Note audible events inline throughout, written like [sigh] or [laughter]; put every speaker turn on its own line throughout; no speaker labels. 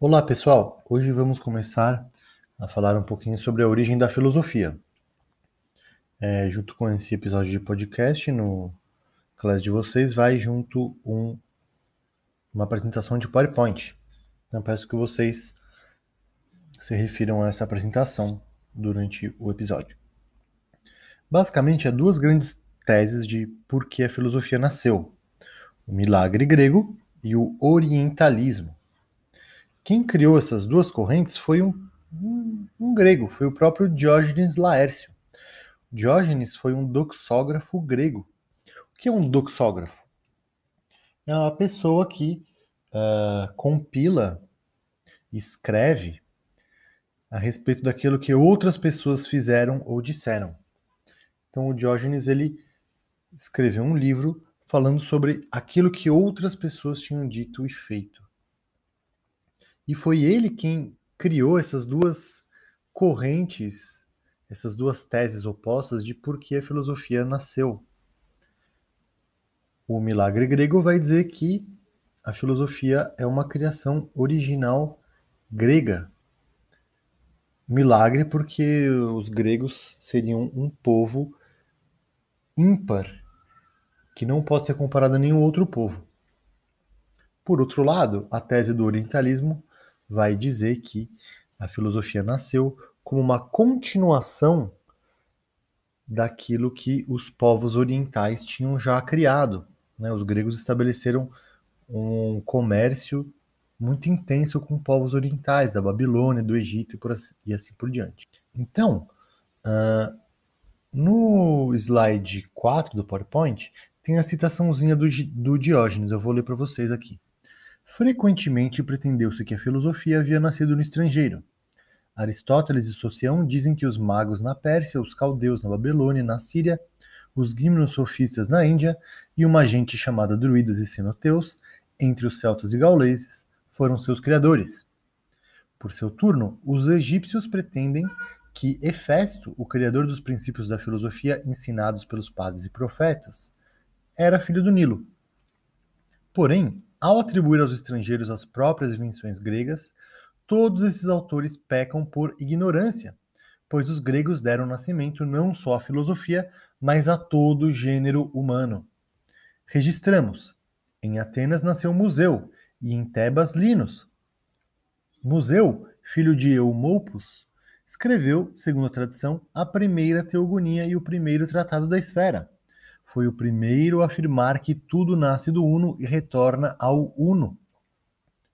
Olá pessoal, hoje vamos começar a falar um pouquinho sobre a origem da filosofia. É, junto com esse episódio de podcast, no classe de vocês vai junto um, uma apresentação de PowerPoint. Então peço que vocês se refiram a essa apresentação durante o episódio. Basicamente, há duas grandes teses de por que a filosofia nasceu: o milagre grego e o orientalismo. Quem criou essas duas correntes foi um, um, um grego, foi o próprio Diógenes Laércio. Diógenes foi um doxógrafo grego. O que é um doxógrafo? É uma pessoa que uh, compila, escreve a respeito daquilo que outras pessoas fizeram ou disseram. Então o Diógenes ele escreveu um livro falando sobre aquilo que outras pessoas tinham dito e feito. E foi ele quem criou essas duas correntes, essas duas teses opostas de por que a filosofia nasceu. O milagre grego vai dizer que a filosofia é uma criação original grega. Milagre porque os gregos seriam um povo ímpar, que não pode ser comparado a nenhum outro povo. Por outro lado, a tese do orientalismo vai dizer que a filosofia nasceu como uma continuação daquilo que os povos orientais tinham já criado. Né? Os gregos estabeleceram um comércio muito intenso com povos orientais, da Babilônia, do Egito e, assim, e assim por diante. Então, uh, no slide 4 do PowerPoint, tem a citaçãozinha do, do Diógenes, eu vou ler para vocês aqui. Frequentemente pretendeu-se que a filosofia havia nascido no estrangeiro. Aristóteles e Socião dizem que os magos na Pérsia, os caldeus na Babilônia e na Síria, os gimnosofistas na Índia e uma gente chamada druidas e sinoteus, entre os celtas e gauleses, foram seus criadores. Por seu turno, os egípcios pretendem que Hefesto, o criador dos princípios da filosofia ensinados pelos padres e profetas, era filho do Nilo. Porém, ao atribuir aos estrangeiros as próprias invenções gregas, todos esses autores pecam por ignorância, pois os gregos deram nascimento não só à filosofia, mas a todo o gênero humano. Registramos: em Atenas nasceu Museu e em Tebas Linus. Museu, filho de Eumolpus, escreveu, segundo a tradição, a primeira teogonia e o primeiro tratado da esfera foi o primeiro a afirmar que tudo nasce do Uno e retorna ao Uno.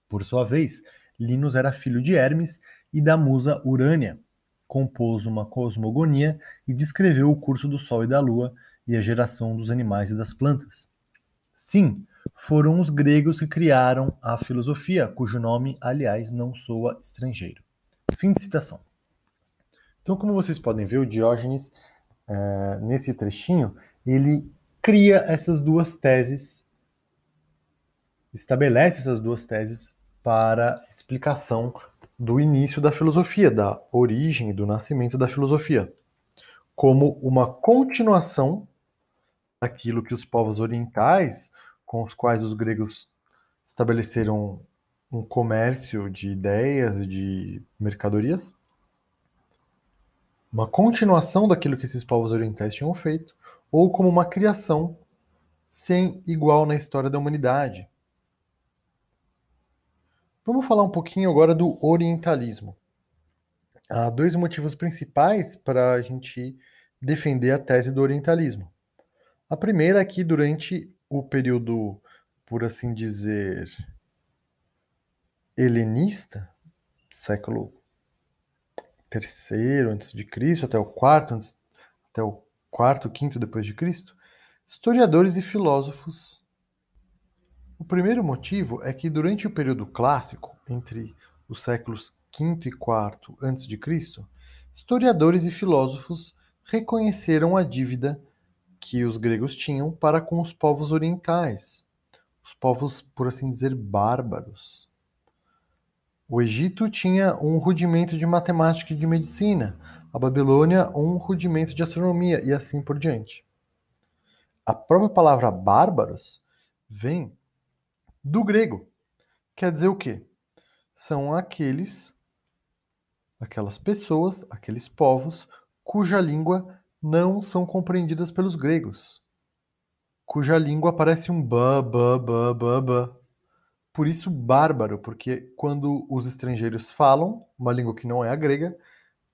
Por sua vez, Linus era filho de Hermes e da musa Urânia. Compôs uma cosmogonia e descreveu o curso do Sol e da Lua e a geração dos animais e das plantas. Sim, foram os gregos que criaram a filosofia, cujo nome, aliás, não soa estrangeiro. Fim de citação. Então, como vocês podem ver, o Diógenes, uh, nesse trechinho, ele cria essas duas teses, estabelece essas duas teses para explicação do início da filosofia, da origem do nascimento da filosofia, como uma continuação daquilo que os povos orientais, com os quais os gregos estabeleceram um comércio de ideias e de mercadorias, uma continuação daquilo que esses povos orientais tinham feito, ou como uma criação sem igual na história da humanidade. Vamos falar um pouquinho agora do orientalismo. Há dois motivos principais para a gente defender a tese do orientalismo. A primeira é que durante o período, por assim dizer, helenista, século terceiro antes de Cristo até o quarto até o quarto, quinto depois de Cristo, historiadores e filósofos. O primeiro motivo é que durante o período clássico, entre os séculos V e IV antes de Cristo, historiadores e filósofos reconheceram a dívida que os gregos tinham para com os povos orientais, os povos, por assim dizer, bárbaros. O Egito tinha um rudimento de matemática e de medicina, a Babilônia um rudimento de astronomia e assim por diante. A própria palavra bárbaros vem do grego. Quer dizer o quê? são aqueles, aquelas pessoas, aqueles povos cuja língua não são compreendidas pelos gregos, cuja língua parece um ba, ba, ba, ba, ba. Por isso, bárbaro, porque quando os estrangeiros falam uma língua que não é a grega,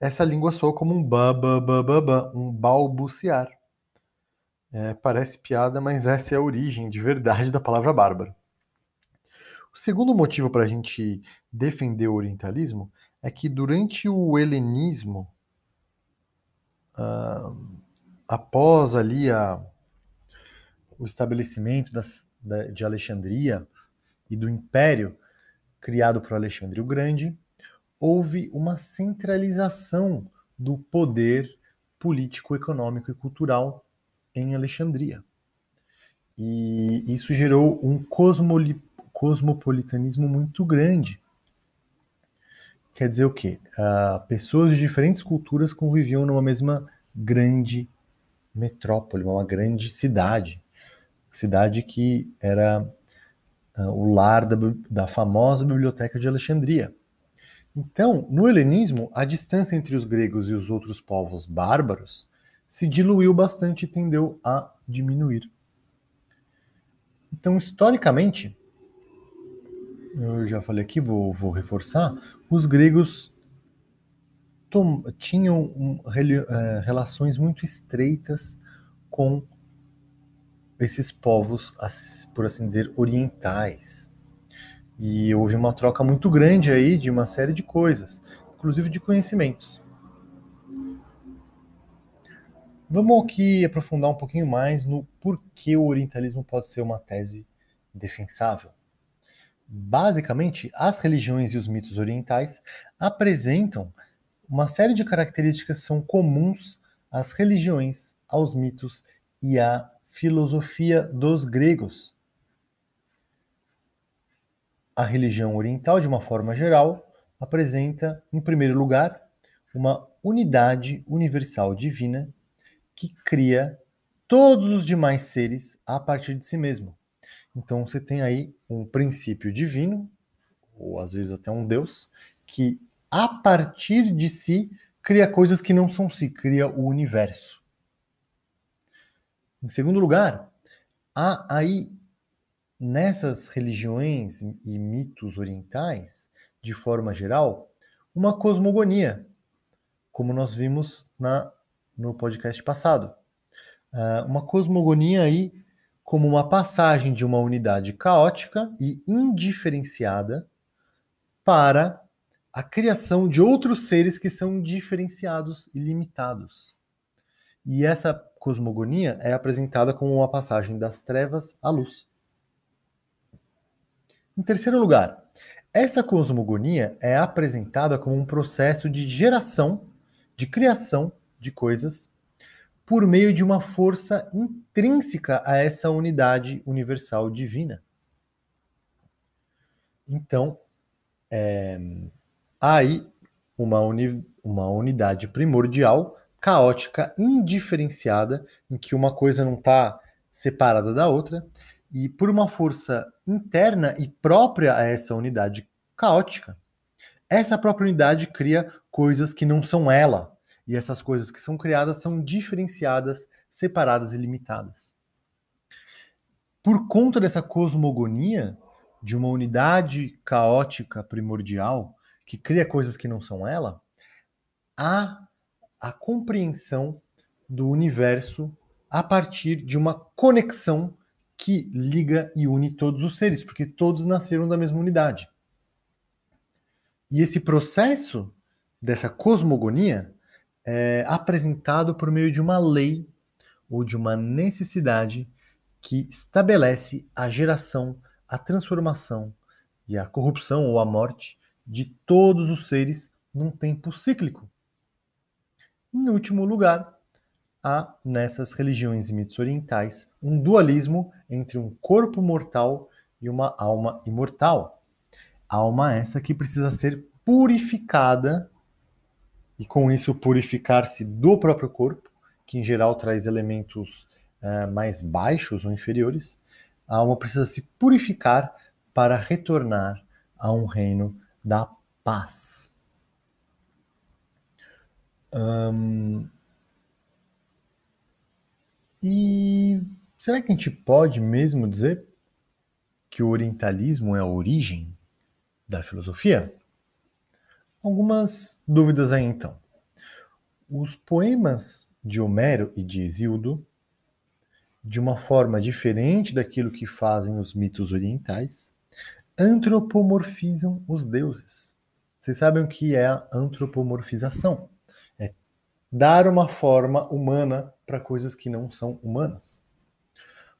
essa língua soa como um ba, ba, ba, ba, ba um balbuciar. É, parece piada, mas essa é a origem de verdade da palavra bárbaro. O segundo motivo para a gente defender o orientalismo é que durante o helenismo, uh, após ali a, o estabelecimento das, da, de Alexandria e do império criado por Alexandre o Grande, houve uma centralização do poder político, econômico e cultural em Alexandria. E isso gerou um cosmopolitanismo muito grande. Quer dizer o quê? Uh, pessoas de diferentes culturas conviviam numa mesma grande metrópole, uma grande cidade. Cidade que era uh, o lar da, da famosa Biblioteca de Alexandria. Então, no helenismo, a distância entre os gregos e os outros povos bárbaros se diluiu bastante e tendeu a diminuir. Então, historicamente, eu já falei aqui, vou, vou reforçar, os gregos tinham um, é, relações muito estreitas com esses povos, por assim dizer, orientais. E houve uma troca muito grande aí de uma série de coisas, inclusive de conhecimentos. Vamos aqui aprofundar um pouquinho mais no porquê o orientalismo pode ser uma tese defensável. Basicamente, as religiões e os mitos orientais apresentam uma série de características que são comuns às religiões, aos mitos e à filosofia dos gregos. A religião oriental, de uma forma geral, apresenta, em primeiro lugar, uma unidade universal divina que cria todos os demais seres a partir de si mesmo. Então você tem aí um princípio divino, ou às vezes até um Deus, que a partir de si cria coisas que não são si, cria o universo. Em segundo lugar, há aí nessas religiões e mitos orientais, de forma geral, uma cosmogonia, como nós vimos na, no podcast passado. Uh, uma cosmogonia aí como uma passagem de uma unidade caótica e indiferenciada para a criação de outros seres que são diferenciados e limitados. E essa cosmogonia é apresentada como uma passagem das trevas à luz. Em terceiro lugar, essa cosmogonia é apresentada como um processo de geração, de criação de coisas por meio de uma força intrínseca a essa unidade universal divina. Então, é, há aí uma, uni, uma unidade primordial, caótica, indiferenciada, em que uma coisa não está separada da outra, e por uma força interna e própria a essa unidade caótica, essa própria unidade cria coisas que não são ela, e essas coisas que são criadas são diferenciadas, separadas e limitadas. Por conta dessa cosmogonia, de uma unidade caótica primordial, que cria coisas que não são ela, há a compreensão do universo a partir de uma conexão que liga e une todos os seres, porque todos nasceram da mesma unidade. E esse processo dessa cosmogonia é, apresentado por meio de uma lei ou de uma necessidade que estabelece a geração, a transformação e a corrupção ou a morte de todos os seres num tempo cíclico. Em último lugar, há nessas religiões e mitos orientais um dualismo entre um corpo mortal e uma alma imortal. Alma essa que precisa ser purificada e com isso purificar-se do próprio corpo, que em geral traz elementos uh, mais baixos ou inferiores, a alma precisa se purificar para retornar a um reino da paz. Hum, e será que a gente pode mesmo dizer que o orientalismo é a origem da filosofia? Algumas dúvidas aí então. Os poemas de Homero e de Hesíodo, de uma forma diferente daquilo que fazem os mitos orientais, antropomorfizam os deuses. Vocês sabem o que é a antropomorfização? Dar uma forma humana para coisas que não são humanas.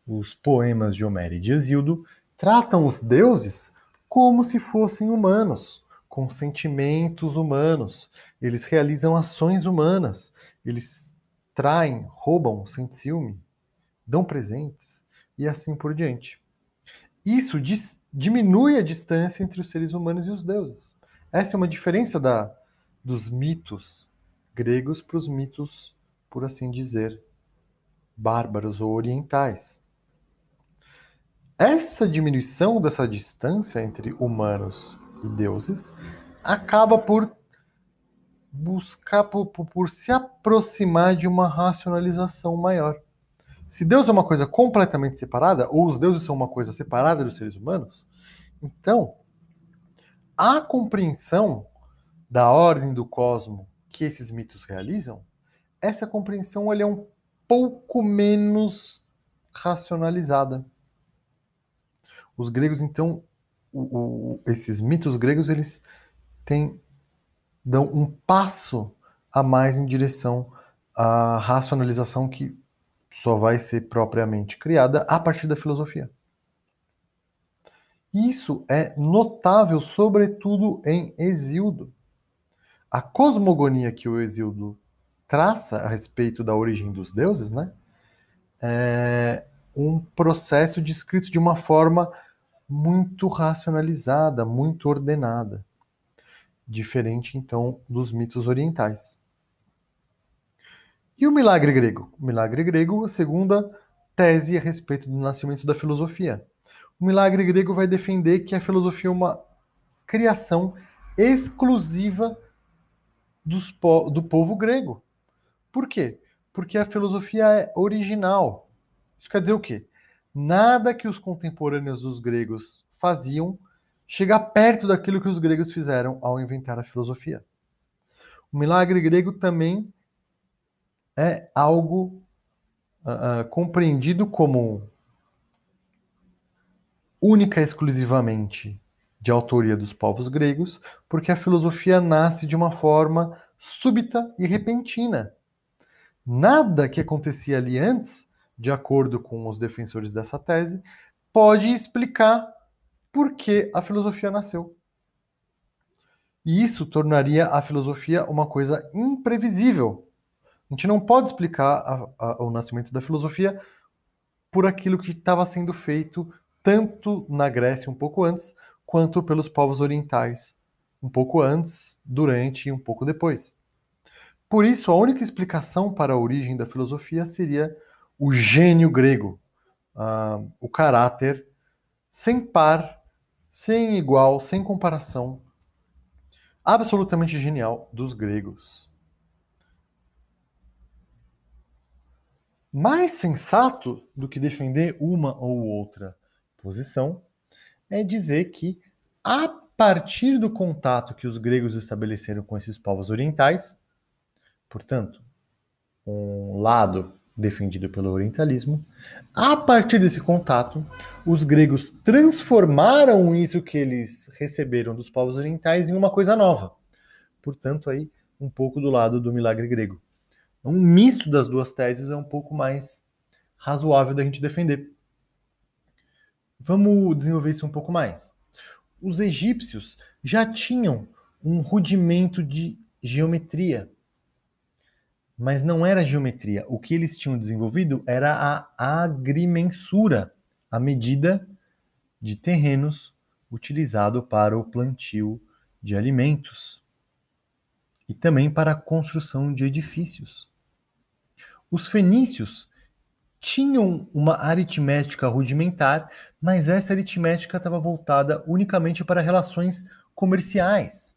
Os poemas de Homero e de Hesíodo tratam os deuses como se fossem humanos, com sentimentos humanos. Eles realizam ações humanas. Eles traem, roubam, sentem ciúme, dão presentes e assim por diante. Isso diminui a distância entre os seres humanos e os deuses. Essa é uma diferença da, dos mitos gregos para os mitos, por assim dizer, bárbaros ou orientais. Essa diminuição dessa distância entre humanos e deuses acaba por buscar por, por, se aproximar de uma racionalização maior. Se Deus é uma coisa completamente separada, ou os deuses são uma coisa separada dos seres humanos, então a compreensão da ordem do cosmo que esses mitos realizam, essa compreensão é um pouco menos racionalizada. Os gregos, então, o, o, esses mitos gregos, eles têm, dão um passo a mais em direção à racionalização que só vai ser propriamente criada a partir da filosofia. Isso é notável, sobretudo em Exildo. A cosmogonia que o Exildo traça a respeito da origem dos deuses, né, é um processo descrito de uma forma muito racionalizada, muito ordenada. Diferente, então, dos mitos orientais. E o milagre grego? O milagre grego, a segunda tese a respeito do nascimento da filosofia. O milagre grego vai defender que a filosofia é uma criação exclusiva dos, do povo grego. Por quê? Porque a filosofia é original. Isso quer dizer o quê? nada que os contemporâneos dos gregos faziam chega perto daquilo que os gregos fizeram ao inventar a filosofia. O milagre grego também é algo uh, uh, compreendido como única e exclusivamente de autoria dos povos gregos, porque a filosofia nasce de uma forma súbita e repentina. Nada que acontecia ali antes de acordo com os defensores dessa tese, pode explicar por que a filosofia nasceu. E isso tornaria a filosofia uma coisa imprevisível. A gente não pode explicar a, a, o nascimento da filosofia por aquilo que estava sendo feito tanto na Grécia um pouco antes, quanto pelos povos orientais um pouco antes, durante e um pouco depois. Por isso, a única explicação para a origem da filosofia seria o gênio grego, uh, o caráter sem par, sem igual, sem comparação, absolutamente genial dos gregos. Mais sensato do que defender uma ou outra posição é dizer que, a partir do contato que os gregos estabeleceram com esses povos orientais, portanto, um lado defendido pelo orientalismo. A partir desse contato, os gregos transformaram isso que eles receberam dos povos orientais em uma coisa nova. Portanto, aí um pouco do lado do milagre grego. Um misto das duas teses é um pouco mais razoável da gente defender. Vamos desenvolver isso um pouco mais. Os egípcios já tinham um rudimento de geometria mas não era geometria. O que eles tinham desenvolvido era a agrimensura, a medida de terrenos utilizado para o plantio de alimentos e também para a construção de edifícios. Os fenícios tinham uma aritmética rudimentar, mas essa aritmética estava voltada unicamente para relações comerciais,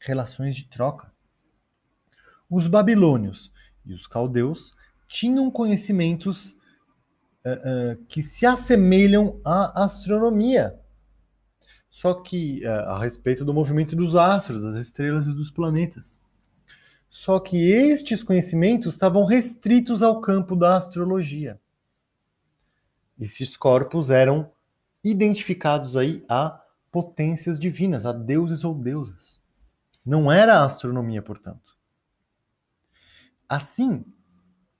relações de troca. Os babilônios e os caldeus tinham conhecimentos uh, uh, que se assemelham à astronomia, só que uh, a respeito do movimento dos astros, das estrelas e dos planetas. Só que estes conhecimentos estavam restritos ao campo da astrologia. Esses corpos eram identificados aí a potências divinas, a deuses ou deusas. Não era a astronomia, portanto. Assim,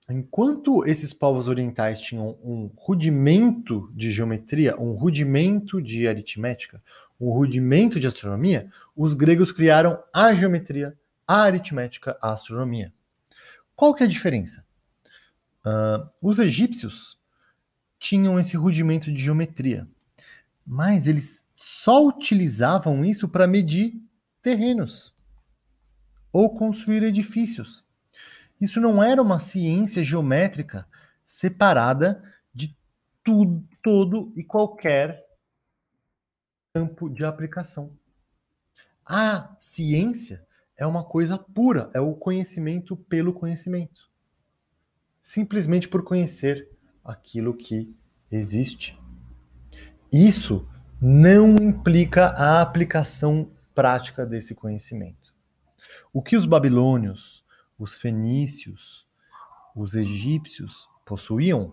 enquanto esses povos orientais tinham um rudimento de geometria, um rudimento de aritmética, um rudimento de astronomia, os gregos criaram a geometria, a aritmética, astronomia. Qual que é a diferença? Uh, os egípcios tinham esse rudimento de geometria, mas eles só utilizavam isso para medir terrenos ou construir edifícios. Isso não era uma ciência geométrica separada de tudo, todo e qualquer campo de aplicação. A ciência é uma coisa pura, é o conhecimento pelo conhecimento. Simplesmente por conhecer aquilo que existe. Isso não implica a aplicação prática desse conhecimento. O que os babilônios, os fenícios, os egípcios possuíam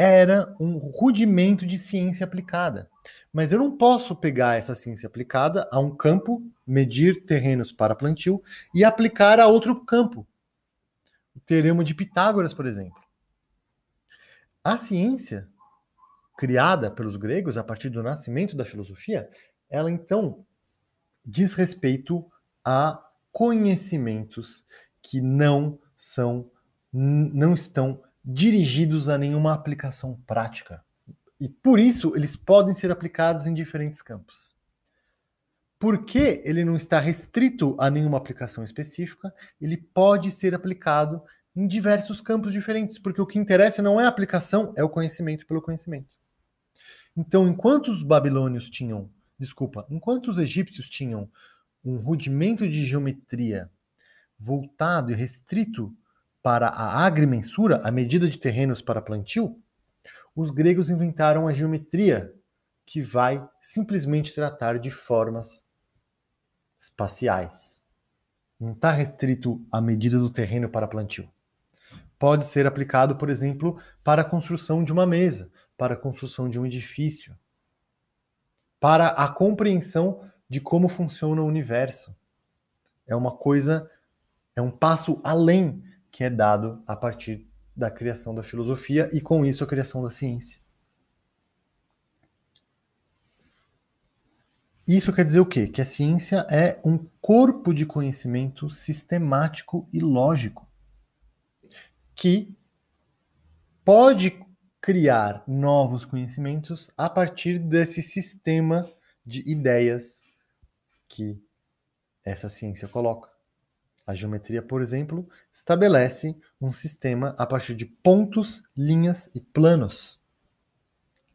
era um rudimento de ciência aplicada. Mas eu não posso pegar essa ciência aplicada a um campo, medir terrenos para plantio e aplicar a outro campo. O teorema de Pitágoras, por exemplo. A ciência criada pelos gregos a partir do nascimento da filosofia, ela então diz respeito a conhecimentos que não são não estão dirigidos a nenhuma aplicação prática. E por isso eles podem ser aplicados em diferentes campos. Porque ele não está restrito a nenhuma aplicação específica, ele pode ser aplicado em diversos campos diferentes, porque o que interessa não é a aplicação, é o conhecimento pelo conhecimento. Então, enquanto os babilônios tinham, desculpa, enquanto os egípcios tinham um rudimento de geometria voltado e restrito para a agrimensura, a medida de terrenos para plantio, os gregos inventaram a geometria, que vai simplesmente tratar de formas espaciais. Não está restrito à medida do terreno para plantio. Pode ser aplicado, por exemplo, para a construção de uma mesa, para a construção de um edifício, para a compreensão de como funciona o universo. É uma coisa é um passo além que é dado a partir da criação da filosofia e, com isso, a criação da ciência. Isso quer dizer o quê? Que a ciência é um corpo de conhecimento sistemático e lógico que pode criar novos conhecimentos a partir desse sistema de ideias que essa ciência coloca. A geometria, por exemplo, estabelece um sistema a partir de pontos, linhas e planos.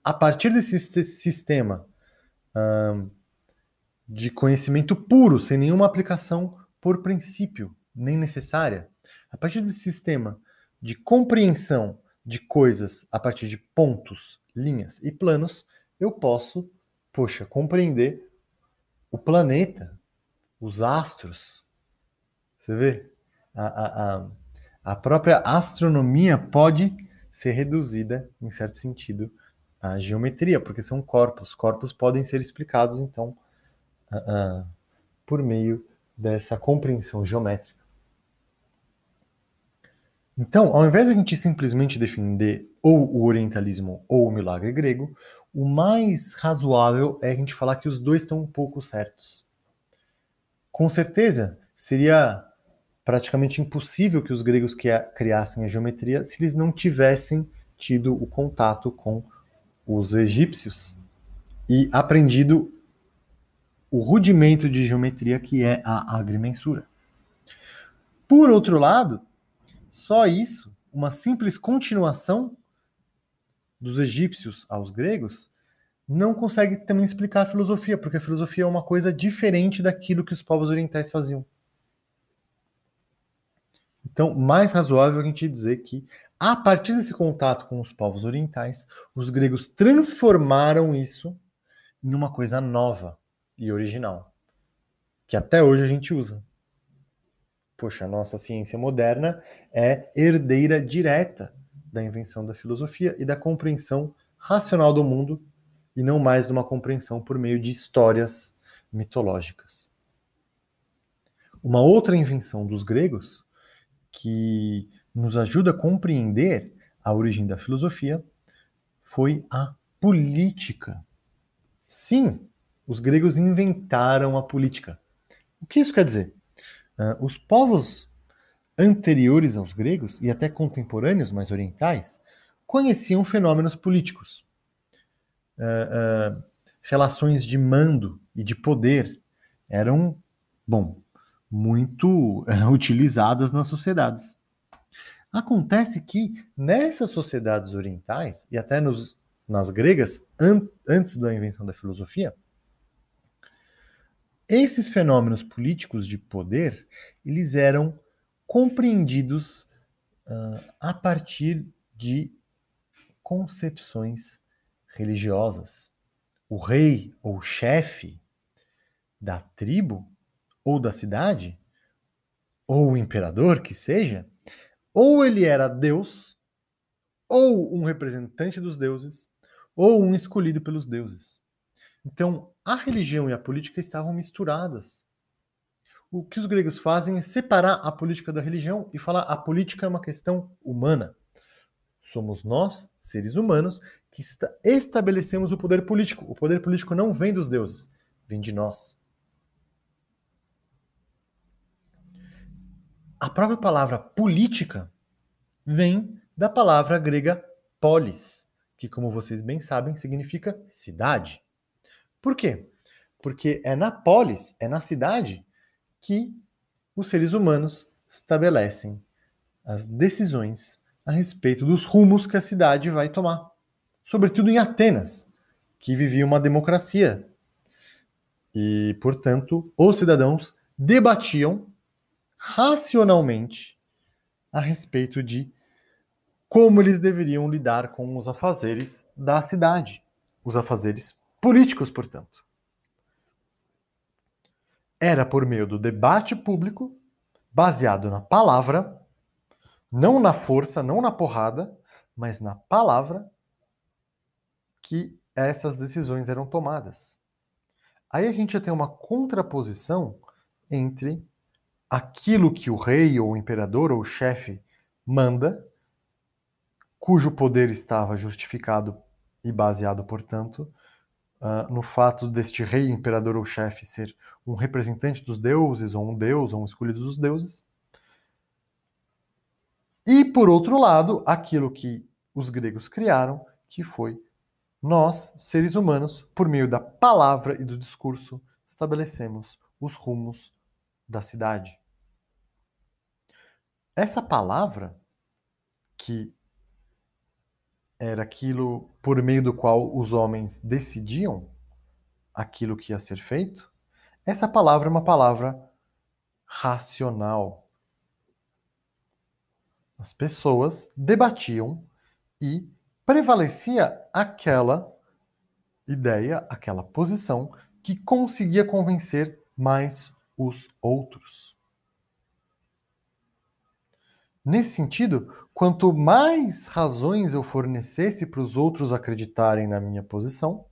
A partir desse sistema de conhecimento puro, sem nenhuma aplicação por princípio, nem necessária, a partir desse sistema de compreensão de coisas a partir de pontos, linhas e planos, eu posso, poxa, compreender o planeta, os astros, você vê? A, a, a, a própria astronomia pode ser reduzida, em certo sentido, à geometria, porque são corpos. Corpos podem ser explicados, então, uh, por meio dessa compreensão geométrica. Então, ao invés de a gente simplesmente defender ou o orientalismo ou o milagre grego, o mais razoável é a gente falar que os dois estão um pouco certos. Com certeza, seria praticamente impossível que os gregos criassem a geometria se eles não tivessem tido o contato com os egípcios e aprendido o rudimento de geometria que é a agrimensura. Por outro lado, só isso, uma simples continuação dos egípcios aos gregos, não consegue também explicar a filosofia, porque a filosofia é uma coisa diferente daquilo que os povos orientais faziam. Então, mais razoável a gente dizer que, a partir desse contato com os povos orientais, os gregos transformaram isso em uma coisa nova e original, que até hoje a gente usa. Poxa, a nossa ciência moderna é herdeira direta da invenção da filosofia e da compreensão racional do mundo e não mais de uma compreensão por meio de histórias mitológicas. Uma outra invenção dos gregos que nos ajuda a compreender a origem da filosofia foi a política. Sim, os gregos inventaram a política. O que isso quer dizer? Uh, os povos anteriores aos gregos e até contemporâneos mais orientais conheciam fenômenos políticos uh, uh, relações de mando e de poder eram, bom, muito [laughs] utilizadas nas sociedades. Acontece que nessas sociedades orientais, e até nos, nas gregas, an antes da invenção da filosofia, esses fenômenos políticos de poder, eles eram compreendidos uh, a partir de concepções religiosas. O rei ou chefe da tribo ou da cidade, ou o imperador que seja, ou ele era Deus, ou um representante dos deuses, ou um escolhido pelos deuses. Então, a religião e a política estavam misturadas. O que os gregos fazem é separar a política da religião e falar a política é uma questão humana. Somos nós, seres humanos, que estabelecemos o poder político. O poder político não vem dos deuses, vem de nós. A própria palavra política vem da palavra grega polis, que, como vocês bem sabem, significa cidade. Por quê? Porque é na polis, é na cidade, que os seres humanos estabelecem as decisões a respeito dos rumos que a cidade vai tomar. Sobretudo em Atenas, que vivia uma democracia. E, portanto, os cidadãos debatiam racionalmente a respeito de como eles deveriam lidar com os afazeres da cidade, os afazeres políticos, portanto. Era por meio do debate público, baseado na palavra, não na força, não na porrada, mas na palavra que essas decisões eram tomadas. Aí a gente já tem uma contraposição entre aquilo que o rei ou o imperador ou o chefe manda, cujo poder estava justificado e baseado, portanto, uh, no fato deste rei, imperador ou chefe ser um representante dos deuses, ou um deus, ou um escolhido dos deuses, e, por outro lado, aquilo que os gregos criaram, que foi nós, seres humanos, por meio da palavra e do discurso, estabelecemos os rumos da cidade. Essa palavra, que era aquilo por meio do qual os homens decidiam aquilo que ia ser feito, essa palavra é uma palavra racional, as pessoas debatiam e prevalecia aquela ideia, aquela posição que conseguia convencer mais os outros. Nesse sentido, quanto mais razões eu fornecesse para os outros acreditarem na minha posição,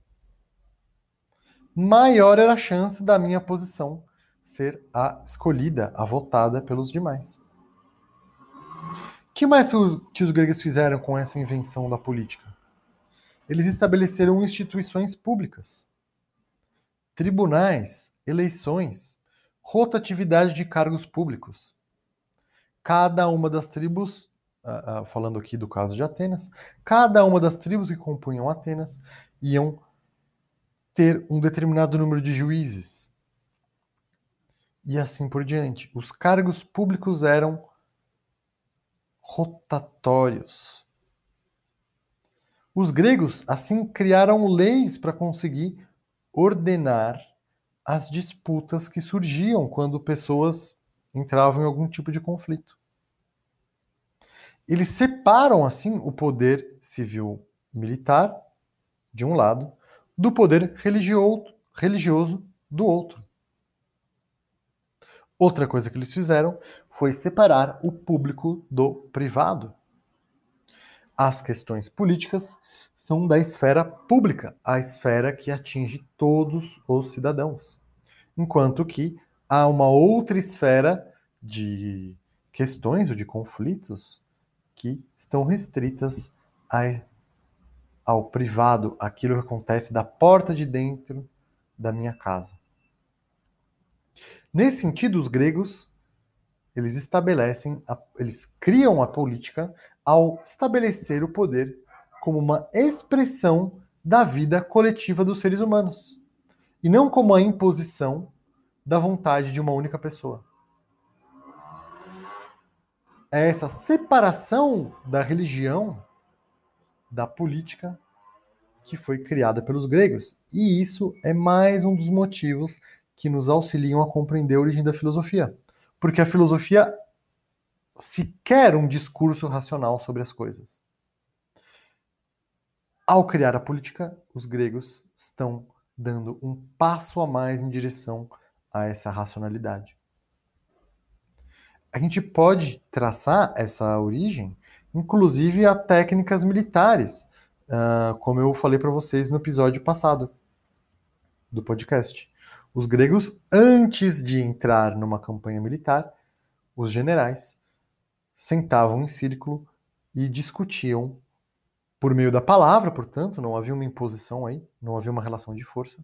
maior era a chance da minha posição ser a escolhida, a votada pelos demais que mais que os gregos fizeram com essa invenção da política? Eles estabeleceram instituições públicas, tribunais, eleições, rotatividade de cargos públicos. Cada uma das tribos, uh, uh, falando aqui do caso de Atenas, cada uma das tribos que compunham Atenas iam ter um determinado número de juízes. E assim por diante. Os cargos públicos eram rotatórios. Os gregos, assim, criaram leis para conseguir ordenar as disputas que surgiam quando pessoas entravam em algum tipo de conflito. Eles separam, assim, o poder civil militar, de um lado, do poder religioso, religioso do outro. Outra coisa que eles fizeram foi separar o público do privado. As questões políticas são da esfera pública, a esfera que atinge todos os cidadãos. Enquanto que há uma outra esfera de questões ou de conflitos que estão restritas a, ao privado, aquilo que acontece da porta de dentro da minha casa. Nesse sentido, os gregos eles estabelecem, a, eles criam a política ao estabelecer o poder como uma expressão da vida coletiva dos seres humanos e não como a imposição da vontade de uma única pessoa. É essa separação da religião da política que foi criada pelos gregos. E isso é mais um dos motivos que nos auxiliam a compreender a origem da filosofia. Porque a filosofia se quer um discurso racional sobre as coisas. Ao criar a política, os gregos estão dando um passo a mais em direção a essa racionalidade. A gente pode traçar essa origem, inclusive a técnicas militares, uh, como eu falei para vocês no episódio passado do podcast. Os gregos, antes de entrar numa campanha militar, os generais sentavam em círculo e discutiam por meio da palavra, portanto, não havia uma imposição aí, não havia uma relação de força,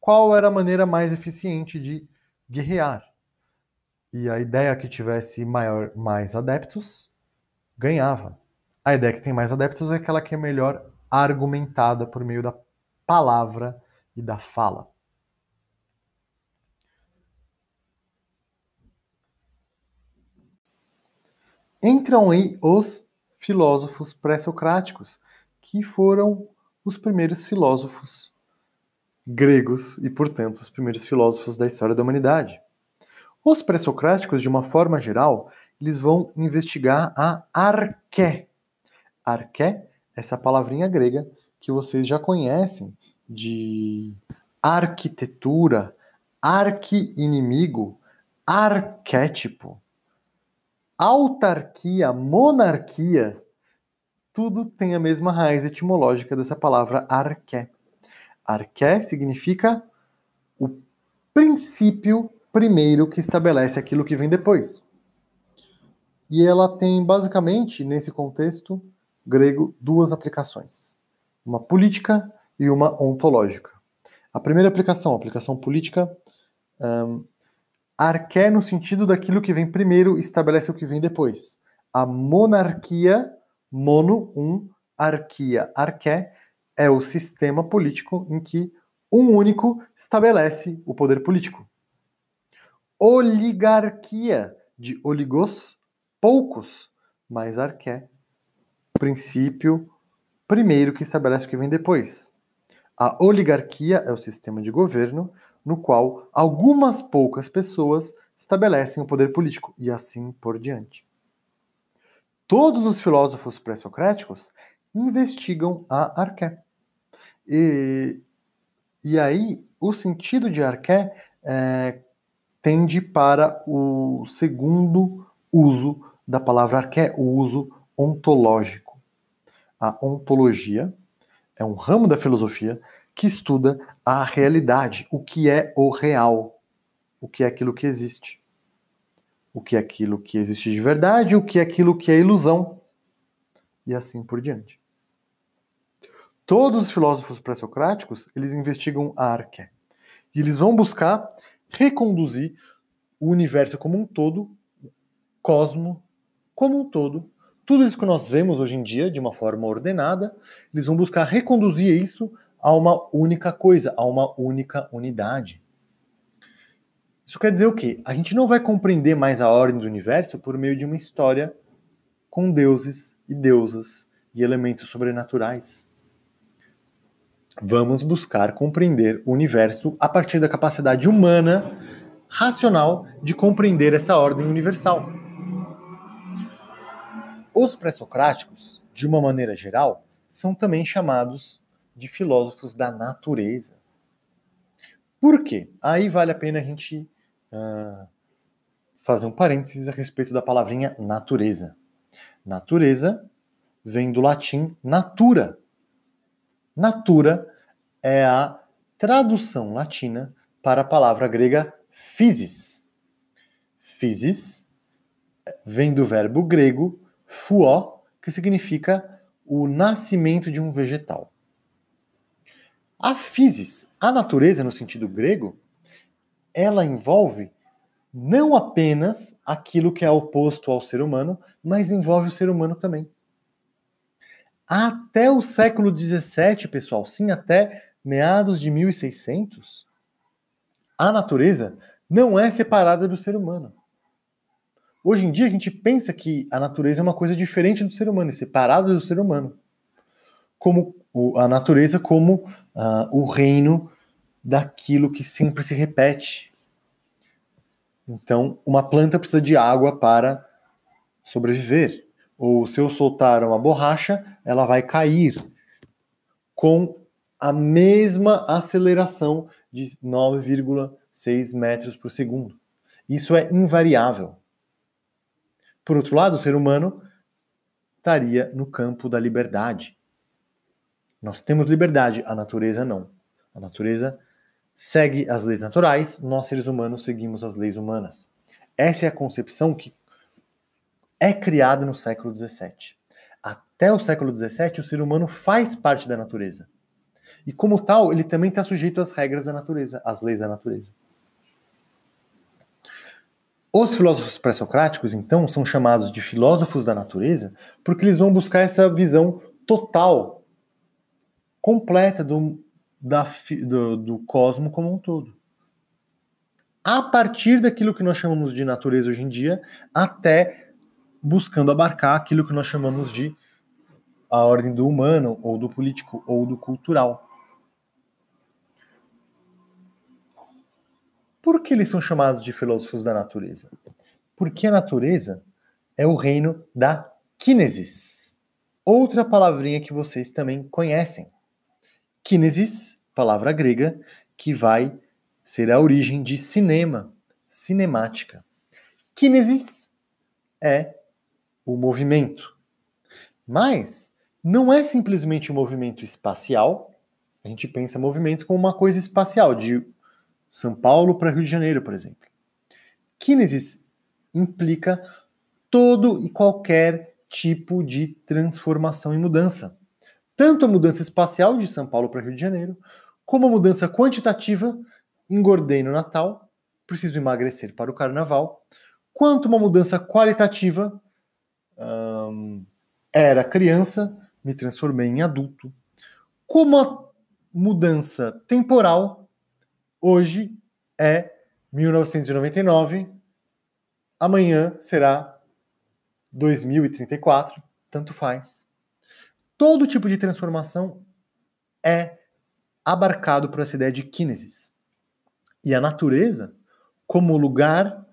qual era a maneira mais eficiente de guerrear. E a ideia que tivesse maior, mais adeptos ganhava. A ideia que tem mais adeptos é aquela que é melhor argumentada por meio da palavra e da fala. Entram aí os filósofos pré-socráticos, que foram os primeiros filósofos gregos e, portanto, os primeiros filósofos da história da humanidade. Os pré-socráticos, de uma forma geral, eles vão investigar a arqué. Arqué, essa palavrinha grega que vocês já conhecem de arquitetura, arqui-inimigo, arquétipo autarquia, monarquia, tudo tem a mesma raiz etimológica dessa palavra arqué. Arqué significa o princípio primeiro que estabelece aquilo que vem depois. E ela tem basicamente, nesse contexto grego, duas aplicações: uma política e uma ontológica. A primeira aplicação, a aplicação política, um, Arqué no sentido daquilo que vem primeiro estabelece o que vem depois. A monarquia, mono, um, arquia, arqué, é o sistema político em que um único estabelece o poder político. Oligarquia, de oligos, poucos, mais arqué, princípio primeiro que estabelece o que vem depois. A oligarquia é o sistema de governo no qual algumas poucas pessoas estabelecem o poder político, e assim por diante. Todos os filósofos pré-socráticos investigam a arqué. E, e aí, o sentido de arqué é, tende para o segundo uso da palavra arqué, o uso ontológico. A ontologia é um ramo da filosofia que estuda a realidade, o que é o real, o que é aquilo que existe, o que é aquilo que existe de verdade, o que é aquilo que é ilusão, e assim por diante. Todos os filósofos pré-socráticos, eles investigam a arqué. E eles vão buscar reconduzir o universo como um todo, o cosmo como um todo, tudo isso que nós vemos hoje em dia de uma forma ordenada, eles vão buscar reconduzir isso a uma única coisa, a uma única unidade. Isso quer dizer o quê? A gente não vai compreender mais a ordem do universo por meio de uma história com deuses e deusas e elementos sobrenaturais. Vamos buscar compreender o universo a partir da capacidade humana, racional, de compreender essa ordem universal. Os pré-socráticos, de uma maneira geral, são também chamados de filósofos da natureza. Por quê? Aí vale a pena a gente uh, fazer um parênteses a respeito da palavrinha natureza. Natureza vem do latim natura. Natura é a tradução latina para a palavra grega physis. Physis vem do verbo grego fuó, que significa o nascimento de um vegetal. A physis, a natureza no sentido grego, ela envolve não apenas aquilo que é oposto ao ser humano, mas envolve o ser humano também. Até o século XVII, pessoal, sim, até meados de 1600, a natureza não é separada do ser humano. Hoje em dia a gente pensa que a natureza é uma coisa diferente do ser humano, é separada do ser humano. Como a natureza como uh, o reino daquilo que sempre se repete. Então, uma planta precisa de água para sobreviver. Ou se eu soltar uma borracha, ela vai cair com a mesma aceleração de 9,6 metros por segundo. Isso é invariável. Por outro lado, o ser humano estaria no campo da liberdade. Nós temos liberdade, a natureza não. A natureza segue as leis naturais, nós seres humanos seguimos as leis humanas. Essa é a concepção que é criada no século XVII. Até o século XVII, o ser humano faz parte da natureza. E como tal, ele também está sujeito às regras da natureza, às leis da natureza. Os filósofos pré-socráticos, então, são chamados de filósofos da natureza porque eles vão buscar essa visão total, completa do, da, do, do cosmo como um todo. A partir daquilo que nós chamamos de natureza hoje em dia, até buscando abarcar aquilo que nós chamamos de a ordem do humano, ou do político, ou do cultural. Por que eles são chamados de filósofos da natureza? Porque a natureza é o reino da kinesis. Outra palavrinha que vocês também conhecem. Kinesis, palavra grega, que vai ser a origem de cinema, cinemática. Kinesis é o movimento. Mas não é simplesmente um movimento espacial. A gente pensa movimento como uma coisa espacial, de são Paulo para Rio de Janeiro, por exemplo. Kinesis implica todo e qualquer tipo de transformação e mudança. Tanto a mudança espacial de São Paulo para Rio de Janeiro, como a mudança quantitativa, engordei no Natal, preciso emagrecer para o Carnaval, quanto uma mudança qualitativa, hum, era criança, me transformei em adulto, como a mudança temporal, Hoje é 1999, amanhã será 2034, tanto faz. Todo tipo de transformação é abarcado por essa ideia de kinesis. E a natureza, como lugar,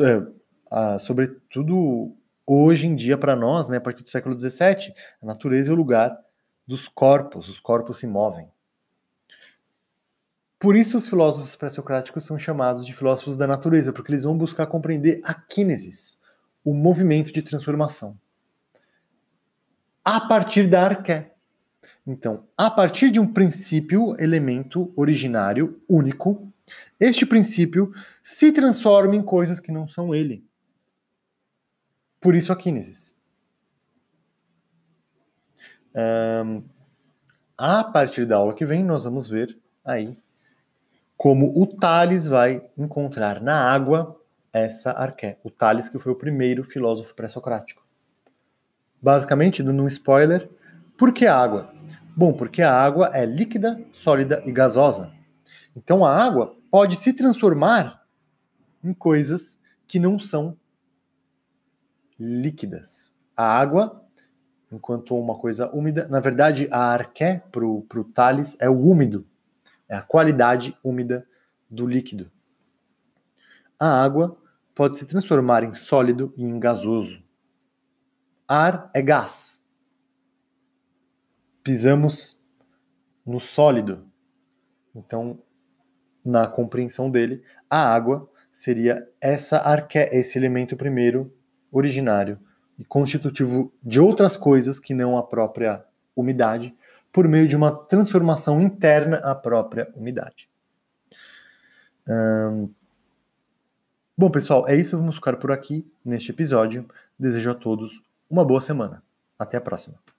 é, sobretudo hoje em dia para nós, né, a partir do século XVII, a natureza é o lugar dos corpos, os corpos se movem. Por isso os filósofos pré-socráticos são chamados de filósofos da natureza, porque eles vão buscar compreender a kinesis, o movimento de transformação. A partir da arqué. Então, a partir de um princípio, elemento originário, único, este princípio se transforma em coisas que não são ele. Por isso a kinesis. Um, a partir da aula que vem, nós vamos ver aí como o Tales vai encontrar na água essa arqué. O Tales que foi o primeiro filósofo pré-socrático. Basicamente, dando um spoiler, por que água? Bom, porque a água é líquida, sólida e gasosa. Então a água pode se transformar em coisas que não são líquidas. A água, enquanto uma coisa úmida. Na verdade, a arqué para o Thales é o úmido, é a qualidade úmida do líquido. A água pode se transformar em sólido e em gasoso. Ar é gás. Pisamos no sólido. Então, na compreensão dele, a água seria essa arqué, esse elemento primeiro originário e constitutivo de outras coisas que não a própria umidade, por meio de uma transformação interna à própria umidade. Hum... Bom, pessoal, é isso. Vamos ficar por aqui neste episódio. Desejo a todos uma boa semana. Até a próxima.